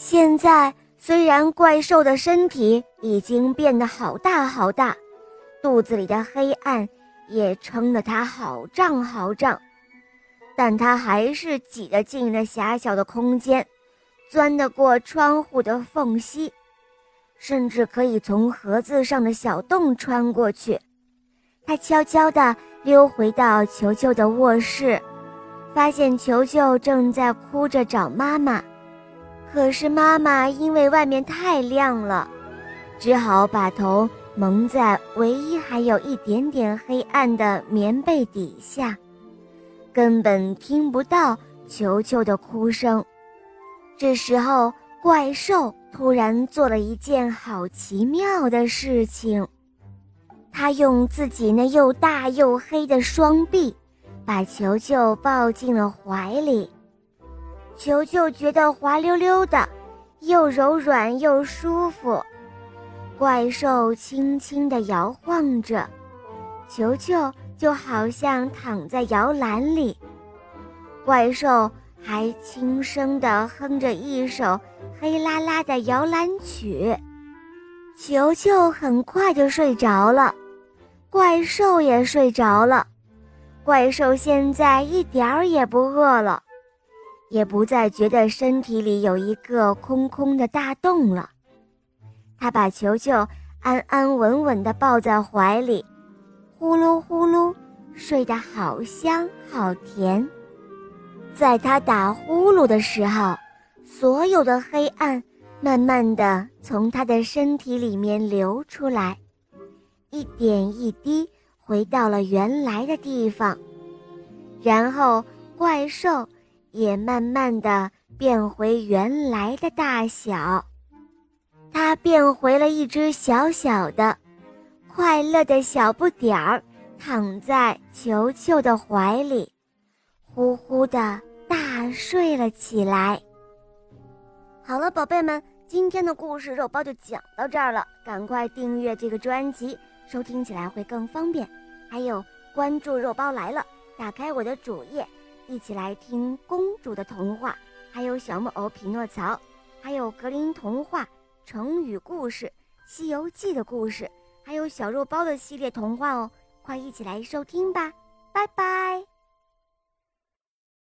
现在虽然怪兽的身体已经变得好大好大，肚子里的黑暗也撑得他好胀好胀，但他还是挤得进了狭小的空间，钻得过窗户的缝隙，甚至可以从盒子上的小洞穿过去。他悄悄地溜回到球球的卧室。发现球球正在哭着找妈妈，可是妈妈因为外面太亮了，只好把头蒙在唯一还有一点点黑暗的棉被底下，根本听不到球球的哭声。这时候，怪兽突然做了一件好奇妙的事情，他用自己那又大又黑的双臂。把球球抱进了怀里，球球觉得滑溜溜的，又柔软又舒服。怪兽轻轻地摇晃着，球球就好像躺在摇篮里。怪兽还轻声地哼着一首黑啦啦的摇篮曲，球球很快就睡着了，怪兽也睡着了。怪兽现在一点儿也不饿了，也不再觉得身体里有一个空空的大洞了。他把球球安安稳稳地抱在怀里，呼噜呼噜睡得好香好甜。在他打呼噜的时候，所有的黑暗慢慢地从他的身体里面流出来，一点一滴。回到了原来的地方，然后怪兽也慢慢的变回原来的大小，它变回了一只小小的、快乐的小不点儿，躺在球球的怀里，呼呼的大睡了起来。好了，宝贝们，今天的故事肉包就讲到这儿了，赶快订阅这个专辑。收听起来会更方便，还有关注肉包来了，打开我的主页，一起来听公主的童话，还有小木偶匹诺曹，还有格林童话、成语故事、西游记的故事，还有小肉包的系列童话哦，快一起来收听吧，拜拜。